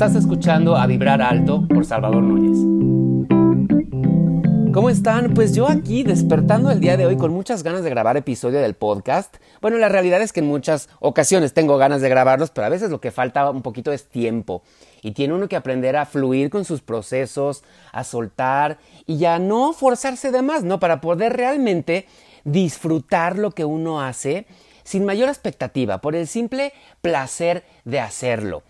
Estás escuchando a Vibrar Alto por Salvador Núñez. ¿Cómo están? Pues yo aquí despertando el día de hoy con muchas ganas de grabar episodio del podcast. Bueno, la realidad es que en muchas ocasiones tengo ganas de grabarlos, pero a veces lo que falta un poquito es tiempo. Y tiene uno que aprender a fluir con sus procesos, a soltar y ya no forzarse de más, ¿no? Para poder realmente disfrutar lo que uno hace sin mayor expectativa, por el simple placer de hacerlo.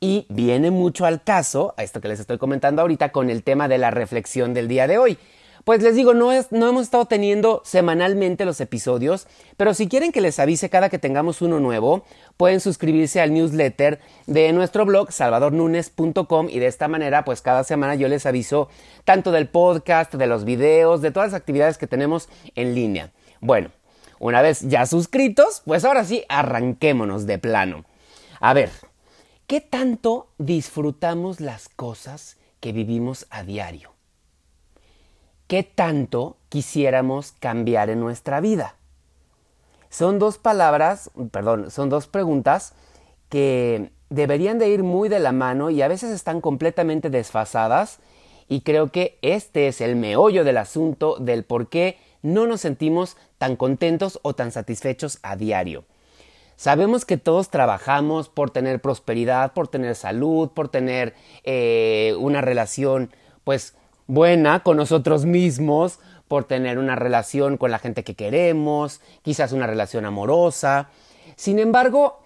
Y viene mucho al caso, a esto que les estoy comentando ahorita, con el tema de la reflexión del día de hoy. Pues les digo, no, es, no hemos estado teniendo semanalmente los episodios, pero si quieren que les avise cada que tengamos uno nuevo, pueden suscribirse al newsletter de nuestro blog salvadornunes.com y de esta manera, pues cada semana yo les aviso tanto del podcast, de los videos, de todas las actividades que tenemos en línea. Bueno, una vez ya suscritos, pues ahora sí, arranquémonos de plano. A ver, ¿qué tanto disfrutamos las cosas que vivimos a diario? ¿Qué tanto quisiéramos cambiar en nuestra vida? Son dos palabras, perdón, son dos preguntas que deberían de ir muy de la mano y a veces están completamente desfasadas y creo que este es el meollo del asunto del por qué no nos sentimos tan contentos o tan satisfechos a diario. Sabemos que todos trabajamos por tener prosperidad, por tener salud, por tener eh, una relación pues buena con nosotros mismos, por tener una relación con la gente que queremos, quizás una relación amorosa. Sin embargo,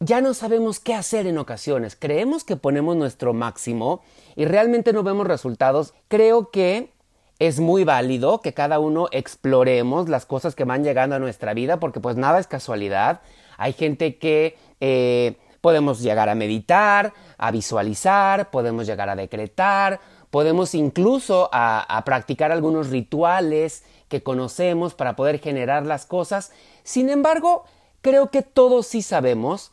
ya no sabemos qué hacer en ocasiones. Creemos que ponemos nuestro máximo y realmente no vemos resultados. Creo que es muy válido que cada uno exploremos las cosas que van llegando a nuestra vida porque pues nada es casualidad. Hay gente que eh, podemos llegar a meditar, a visualizar, podemos llegar a decretar, podemos incluso a, practicar algunos rituales que conocemos para poder generar las cosas. Sin embargo, creo que todos sí sabemos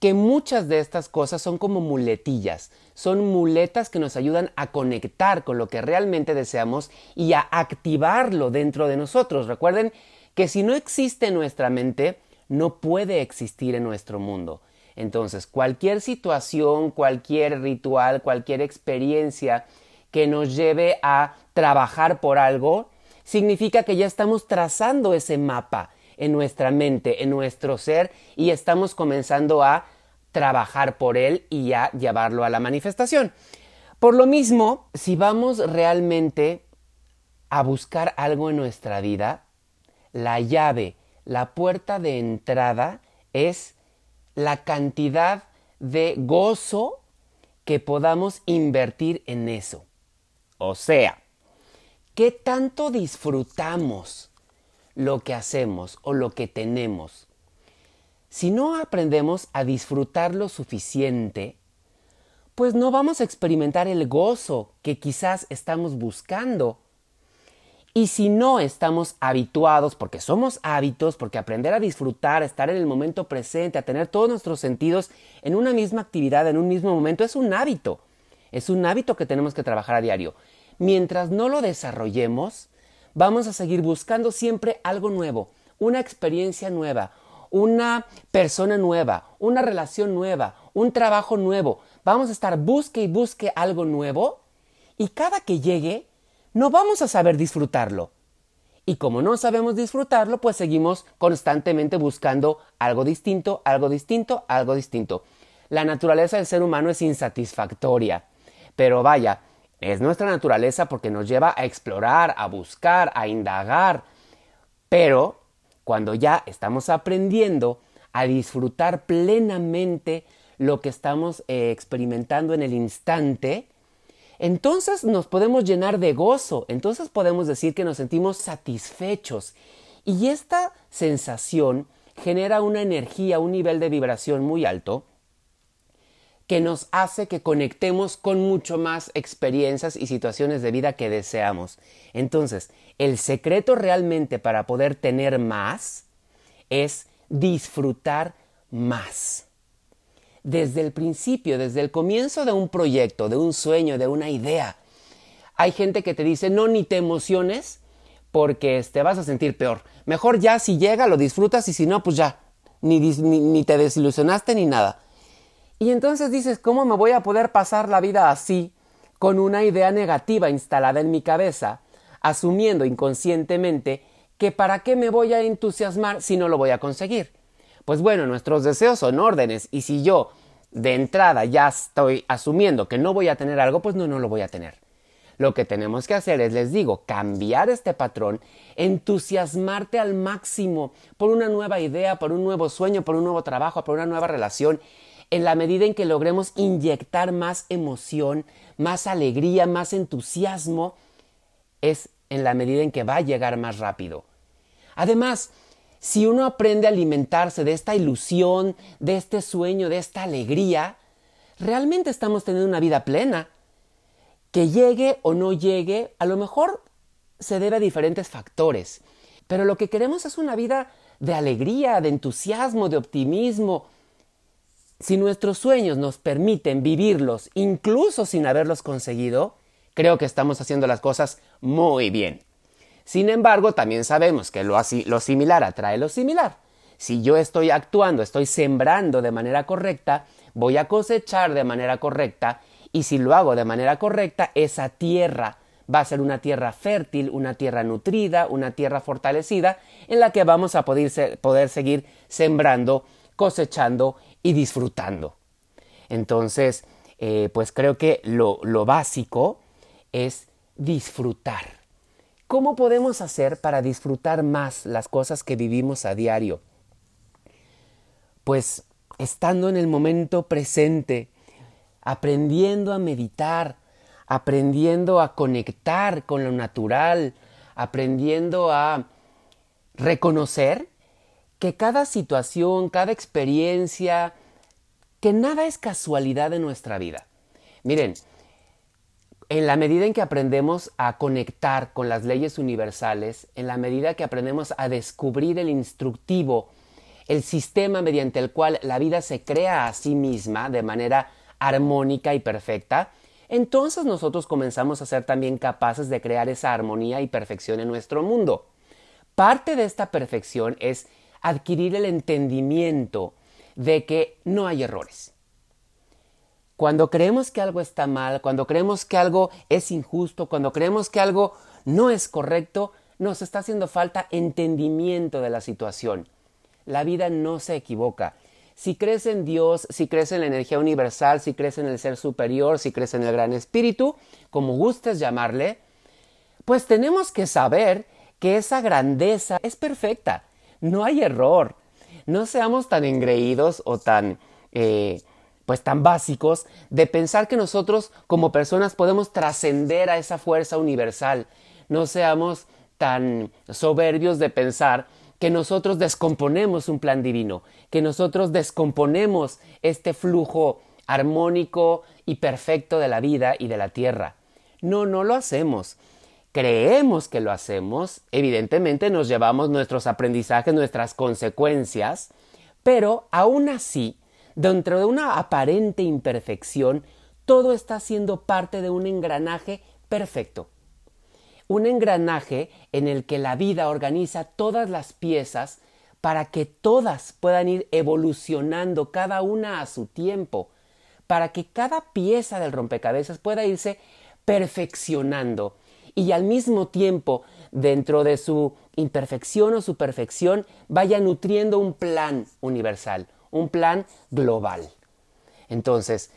que muchas de estas cosas son como muletillas, son muletas que nos ayudan a conectar con lo que realmente deseamos y a activarlo dentro de nosotros. Recuerden que si no existe en nuestra mente, no puede existir en nuestro mundo. Entonces, cualquier situación, cualquier ritual, cualquier experiencia que nos lleve a trabajar por algo, significa que ya estamos trazando ese mapa en nuestra mente, en nuestro ser, y estamos comenzando a trabajar por él y a llevarlo a la manifestación. Por lo mismo, si vamos realmente a buscar algo en nuestra vida, la llave, la puerta de entrada es la cantidad de gozo que podamos invertir en eso. O sea, ¿qué tanto disfrutamos lo que hacemos o lo que tenemos? Si no aprendemos a disfrutar lo suficiente, pues no vamos a experimentar el gozo que quizás estamos buscando. Y si no estamos habituados, porque somos hábitos, porque aprender a disfrutar, a estar en el momento presente, a tener todos nuestros sentidos en una misma actividad, en un mismo momento, es un hábito. Es un hábito que tenemos que trabajar a diario. Mientras no lo desarrollemos, vamos a seguir buscando siempre algo nuevo, una experiencia nueva, una persona nueva, una relación nueva, un trabajo nuevo. Vamos a estar busque y busque algo nuevo y cada que llegue no vamos a saber disfrutarlo. Y como no sabemos disfrutarlo, pues seguimos constantemente buscando algo distinto, algo distinto, algo distinto. La naturaleza del ser humano es insatisfactoria. Pero vaya, es nuestra naturaleza porque nos lleva a explorar, a buscar, a indagar. Pero cuando ya estamos aprendiendo a disfrutar plenamente lo que estamos eh, experimentando en el instante, entonces nos podemos llenar de gozo, entonces podemos decir que nos sentimos satisfechos. Y esta sensación genera una energía, un nivel de vibración muy alto, que nos hace que conectemos con mucho más experiencias y situaciones de vida que deseamos. Entonces, el secreto realmente para poder tener más es disfrutar más. Desde el principio, desde el comienzo de un proyecto, de un sueño, de una idea, hay gente que te dice, no, ni te emociones porque te vas a sentir peor. Mejor ya si llega lo disfrutas y si no, pues ya, ni, ni te desilusionaste ni nada. Y entonces dices, ¿cómo me voy a poder pasar la vida así, con una idea negativa instalada en mi cabeza, asumiendo inconscientemente que para qué me voy a entusiasmar si no lo voy a conseguir? Pues bueno, nuestros deseos son órdenes y si yo de entrada ya estoy asumiendo que no voy a tener algo, pues no, no lo voy a tener. Lo que tenemos que hacer es, les digo, cambiar este patrón, entusiasmarte al máximo por una nueva idea, por un nuevo sueño, por un nuevo trabajo, por una nueva relación, en la medida en que logremos inyectar más emoción, más alegría, más entusiasmo, es en la medida en que va a llegar más rápido. Además, si uno aprende a alimentarse de esta ilusión, de este sueño, de esta alegría, realmente estamos teniendo una vida plena. Que llegue o no llegue, a lo mejor se debe a diferentes factores, pero lo que queremos es una vida de alegría, de entusiasmo, de optimismo. Si nuestros sueños nos permiten vivirlos incluso sin haberlos conseguido, creo que estamos haciendo las cosas muy bien. Sin embargo, también sabemos que lo, así, lo similar atrae lo similar. Si yo estoy actuando, estoy sembrando de manera correcta, voy a cosechar de manera correcta y si lo hago de manera correcta, esa tierra va a ser una tierra fértil, una tierra nutrida, una tierra fortalecida en la que vamos a poder, poder seguir sembrando, cosechando y disfrutando. Entonces, eh, pues creo que lo, lo básico es disfrutar. ¿Cómo podemos hacer para disfrutar más las cosas que vivimos a diario? Pues estando en el momento presente, aprendiendo a meditar, aprendiendo a conectar con lo natural, aprendiendo a reconocer que cada situación, cada experiencia, que nada es casualidad en nuestra vida. Miren, en la medida en que aprendemos a conectar con las leyes universales, en la medida que aprendemos a descubrir el instructivo, el sistema mediante el cual la vida se crea a sí misma de manera armónica y perfecta, entonces nosotros comenzamos a ser también capaces de crear esa armonía y perfección en nuestro mundo. Parte de esta perfección es adquirir el entendimiento de que no hay errores cuando creemos que algo está mal, cuando creemos que algo es injusto, cuando creemos que algo no es correcto, nos está haciendo falta entendimiento de la situación. La vida no se equivoca. Si crees en Dios, si crees en la energía universal, si crees en el ser superior, si crees en el gran espíritu, como gustes llamarle, pues tenemos que saber que esa grandeza es perfecta. No hay error. No seamos tan engreídos o tan eh, pues tan básicos de pensar que nosotros como personas podemos trascender a esa fuerza universal. No seamos tan soberbios de pensar que nosotros descomponemos un plan divino, que nosotros descomponemos este flujo armónico y perfecto de la vida y de la tierra. No, no lo hacemos. Creemos que lo hacemos, evidentemente nos llevamos nuestros aprendizajes, nuestras consecuencias, pero aún así Dentro de una aparente imperfección, todo está siendo parte de un engranaje perfecto. Un engranaje en el que la vida organiza todas las piezas para que todas puedan ir evolucionando cada una a su tiempo, para que cada pieza del rompecabezas pueda irse perfeccionando y al mismo tiempo, dentro de su imperfección o su perfección, vaya nutriendo un plan universal, un plan global. Entonces,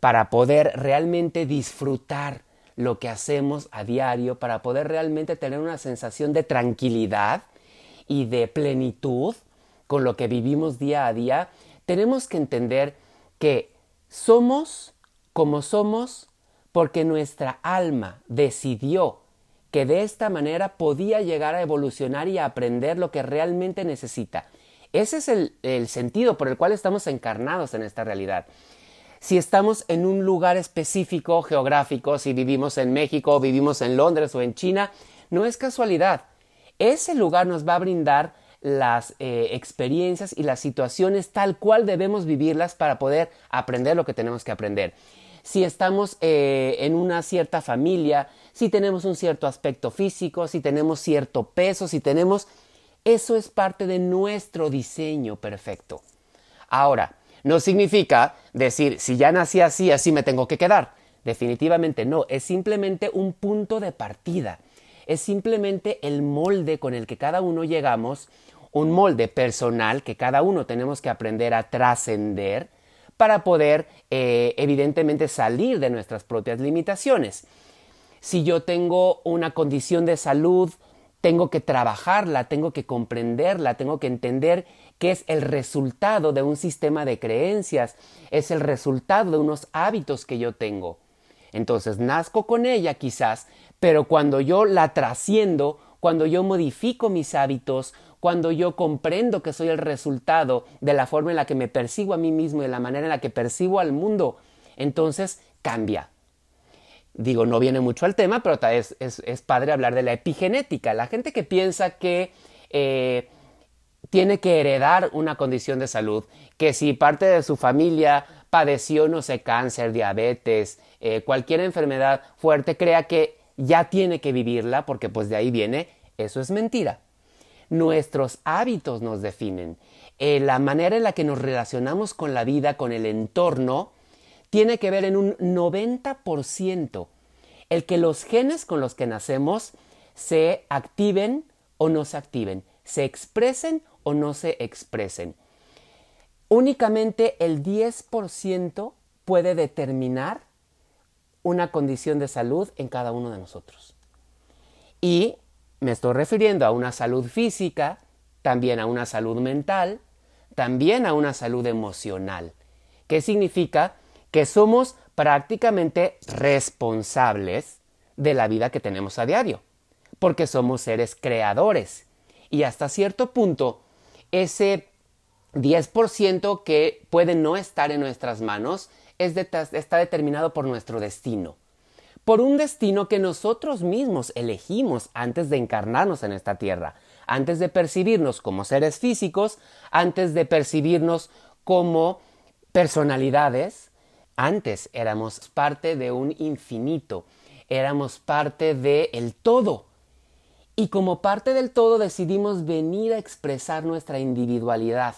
para poder realmente disfrutar lo que hacemos a diario, para poder realmente tener una sensación de tranquilidad y de plenitud con lo que vivimos día a día, tenemos que entender que somos como somos porque nuestra alma decidió que de esta manera podía llegar a evolucionar y a aprender lo que realmente necesita. Ese es el, sentido por el cual estamos encarnados en esta realidad. Si estamos en un lugar específico geográfico, si vivimos en México, vivimos en Londres o en China, no es casualidad. Ese lugar nos va a brindar las eh, experiencias y las situaciones tal cual debemos vivirlas para poder aprender lo que tenemos que aprender. Si estamos eh, en una cierta familia, si tenemos un cierto aspecto físico, si tenemos cierto peso, si tenemos eso es parte de nuestro diseño perfecto. Ahora, No significa decir, si ya nací así, así me tengo que quedar. Definitivamente no, es simplemente un punto de partida. Es simplemente el molde con el que cada uno llegamos, un molde personal que cada uno tenemos que aprender a trascender para poder eh, evidentemente salir de nuestras propias limitaciones. Si yo tengo una condición de salud, tengo que trabajarla, tengo que comprenderla, tengo que entender que es el resultado de un sistema de creencias, es el resultado de unos hábitos que yo tengo. Entonces nazco con ella quizás, pero cuando yo la trasciendo, cuando yo modifico mis hábitos, cuando yo comprendo que soy el resultado de la forma en la que me percibo a mí mismo y de la manera en la que percibo al mundo, entonces cambia. Digo, no viene mucho al tema, pero es, es, padre hablar de la epigenética. La gente que piensa que eh, tiene que heredar una condición de salud, que si parte de su familia padeció, no sé, cáncer, diabetes, eh, cualquier enfermedad fuerte, crea que ya tiene que vivirla porque pues de ahí viene, eso es mentira. Nuestros hábitos nos definen. Eh, la manera en la que nos relacionamos con la vida, con el entorno, tiene que ver en un 90% el que los genes con los que nacemos se activen o no se activen, se expresen o no se expresen. Únicamente el 10% puede determinar una condición de salud en cada uno de nosotros. Y me estoy refiriendo a una salud física, también a una salud mental, también a una salud emocional. ¿Qué significa? que somos prácticamente responsables de la vida que tenemos a diario, porque somos seres creadores. Y hasta cierto punto, ese 10% que puede no estar en nuestras manos está determinado por nuestro destino. Por un destino que nosotros mismos elegimos antes de encarnarnos en esta tierra, antes de percibirnos como seres físicos, antes de percibirnos como personalidades, antes éramos parte de un infinito, éramos parte del el todo. Y como parte del todo decidimos venir a expresar nuestra individualidad.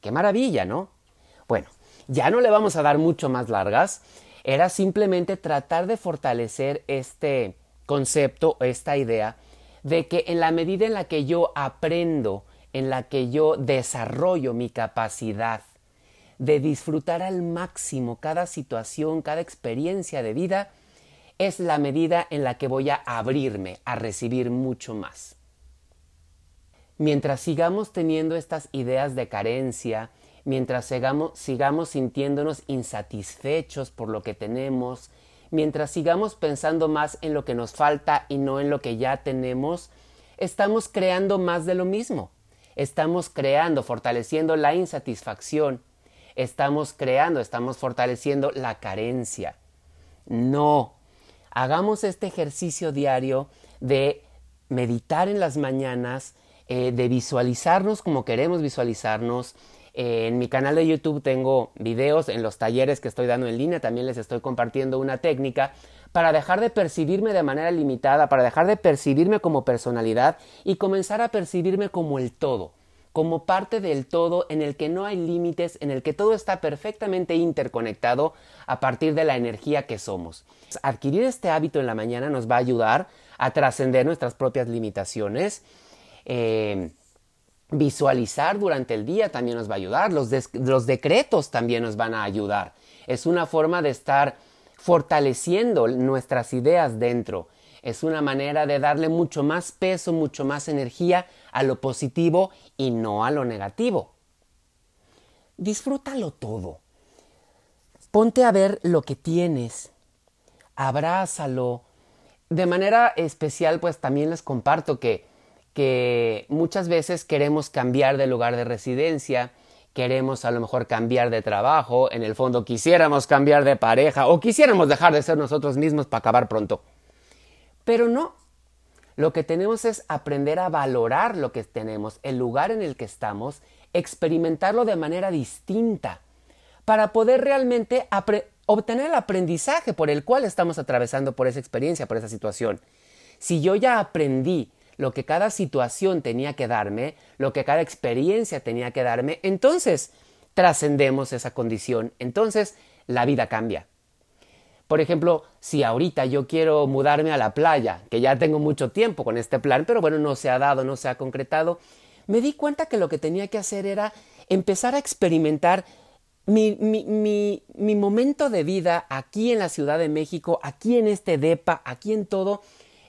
Qué maravilla, ¿no? Bueno, ya no le vamos a dar mucho más largas. Era simplemente tratar de fortalecer este concepto, esta idea, de que en la medida en la que yo aprendo, en la que yo desarrollo mi capacidad de disfrutar al máximo cada situación, cada experiencia de vida, es la medida en la que voy a abrirme a recibir mucho más. Mientras sigamos teniendo estas ideas de carencia, mientras sigamos, sintiéndonos insatisfechos por lo que tenemos, mientras sigamos pensando más en lo que nos falta y no en lo que ya tenemos, estamos creando más de lo mismo. Estamos creando, fortaleciendo la insatisfacción, estamos creando, estamos fortaleciendo la carencia. No, hagamos este ejercicio diario de meditar en las mañanas, eh, de visualizarnos como queremos visualizarnos. Eh, en mi canal de YouTube tengo videos en los talleres que estoy dando en línea, también les estoy compartiendo una técnica para dejar de percibirme de manera limitada, para dejar de percibirme como personalidad y comenzar a percibirme como el todo como parte del todo en el que no hay límites, en el que todo está perfectamente interconectado a partir de la energía que somos. Adquirir este hábito en la mañana nos va a ayudar a trascender nuestras propias limitaciones. Eh, visualizar durante el día también nos va a ayudar. Los, los decretos también nos van a ayudar. Es una forma de estar fortaleciendo nuestras ideas dentro es una manera de darle mucho más peso, mucho más energía a lo positivo y no a lo negativo. Disfrútalo todo. Ponte a ver lo que tienes. Abrázalo. De manera especial, pues también les comparto que, que muchas veces queremos cambiar de lugar de residencia, queremos a lo mejor cambiar de trabajo, en el fondo quisiéramos cambiar de pareja o quisiéramos dejar de ser nosotros mismos para acabar pronto. Pero no. Lo que tenemos es aprender a valorar lo que tenemos, el lugar en el que estamos, experimentarlo de manera distinta, para poder realmente obtener el aprendizaje por el cual estamos atravesando por esa experiencia, por esa situación. Si yo ya aprendí lo que cada situación tenía que darme, lo que cada experiencia tenía que darme, entonces trascendemos esa condición, entonces la vida cambia. Por ejemplo, si ahorita yo quiero mudarme a la playa, que ya tengo mucho tiempo con este plan, pero bueno, no se ha dado, no se ha concretado, me di cuenta que lo que tenía que hacer era empezar a experimentar mi, mi, momento de vida aquí en la Ciudad de México, aquí en este DEPA, aquí en todo,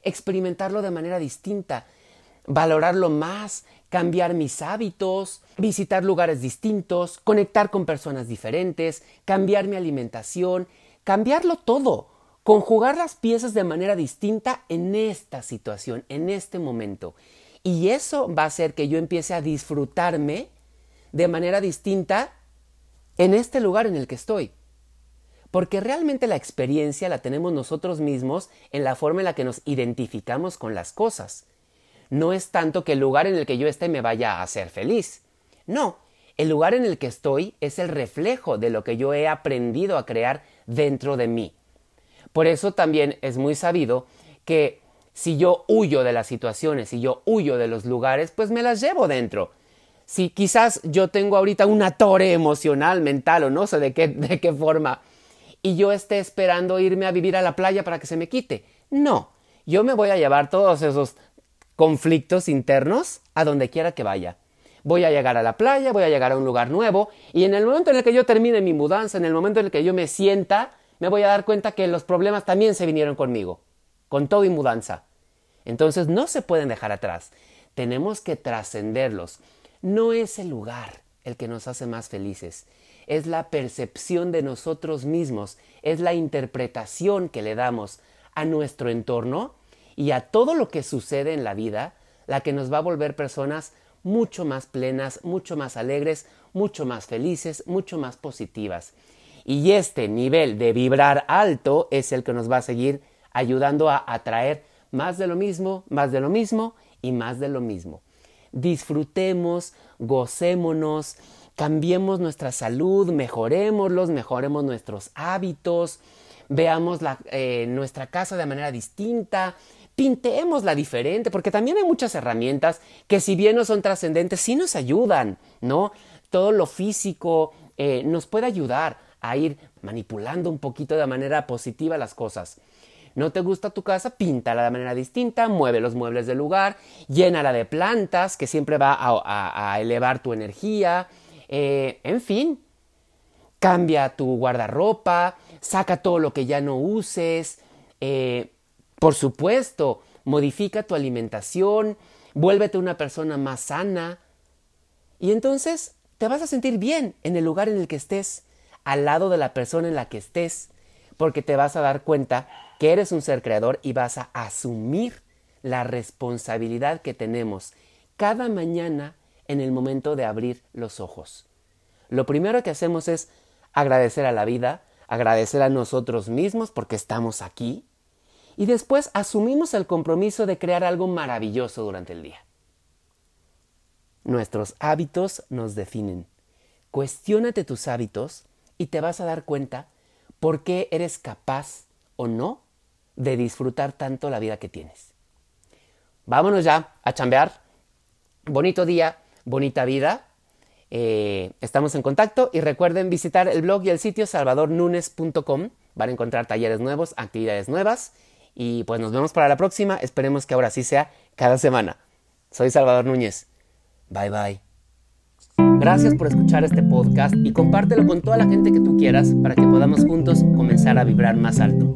experimentarlo de manera distinta, valorarlo más, cambiar mis hábitos, visitar lugares distintos, conectar con personas diferentes, cambiar mi alimentación, cambiarlo todo, conjugar las piezas de manera distinta en esta situación, en este momento. Y eso va a hacer que yo empiece a disfrutarme de manera distinta en este lugar en el que estoy. Porque realmente la experiencia la tenemos nosotros mismos en la forma en la que nos identificamos con las cosas. No es tanto que el lugar en el que yo esté me vaya a hacer feliz. No, el lugar en el que estoy es el reflejo de lo que yo he aprendido a crear dentro de mí. Por eso también es muy sabido que si yo huyo de las situaciones, si yo huyo de los lugares, pues me las llevo dentro si quizás yo tengo ahorita una torre emocional, mental o no sé de qué, de qué forma, y yo esté esperando irme a vivir a la playa para que se me quite. No, yo me voy a llevar todos esos conflictos internos a donde quiera que vaya. Voy a llegar a la playa, voy a llegar a un lugar nuevo y en el momento en el que yo termine mi mudanza, en el momento en el que yo me sienta, me voy a dar cuenta que los problemas también se vinieron conmigo, con todo y mudanza. Entonces no se pueden dejar atrás. Tenemos que trascenderlos. No es el lugar el que nos hace más felices, es la percepción de nosotros mismos, es la interpretación que le damos a nuestro entorno y a todo lo que sucede en la vida, la que nos va a volver personas mucho más plenas, mucho más alegres, mucho más felices, mucho más positivas. Y este nivel de vibrar alto es el que nos va a seguir ayudando a atraer más de lo mismo, más de lo mismo y más de lo mismo disfrutemos, gocémonos, cambiemos nuestra salud, mejorémoslos, mejoremos nuestros hábitos, veamos eh, nuestra casa de manera distinta, pintémosla diferente, porque también hay muchas herramientas que si bien no son trascendentes, sí nos ayudan, ¿no? Todo lo físico eh, nos puede ayudar a ir manipulando un poquito de manera positiva las cosas. ¿No te gusta tu casa? Píntala de manera distinta, mueve los muebles del lugar, llénala de plantas, que siempre va a, elevar tu energía. Eh, en fin, cambia tu guardarropa, saca todo lo que ya no uses. Eh, por supuesto, modifica tu alimentación, vuélvete una persona más sana. Y entonces te vas a sentir bien en el lugar en el que estés, al lado de la persona en la que estés, porque te vas a dar cuenta que eres un ser creador y vas a asumir la responsabilidad que tenemos cada mañana en el momento de abrir los ojos. Lo primero que hacemos es agradecer a la vida, agradecer a nosotros mismos porque estamos aquí y después asumimos el compromiso de crear algo maravilloso durante el día. Nuestros hábitos nos definen. Cuestiónate tus hábitos y te vas a dar cuenta por qué eres capaz o no de disfrutar tanto la vida que tienes. Vámonos ya a chambear. Bonito día, bonita vida. Eh, estamos en contacto y recuerden visitar el blog y el sitio salvadornunes.com. Van a encontrar talleres nuevos, actividades nuevas. Y pues nos vemos para la próxima. Esperemos que ahora sí sea cada semana. Soy Salvador Núñez. Bye bye. Gracias por escuchar este podcast y compártelo con toda la gente que tú quieras para que podamos juntos comenzar a vibrar más alto.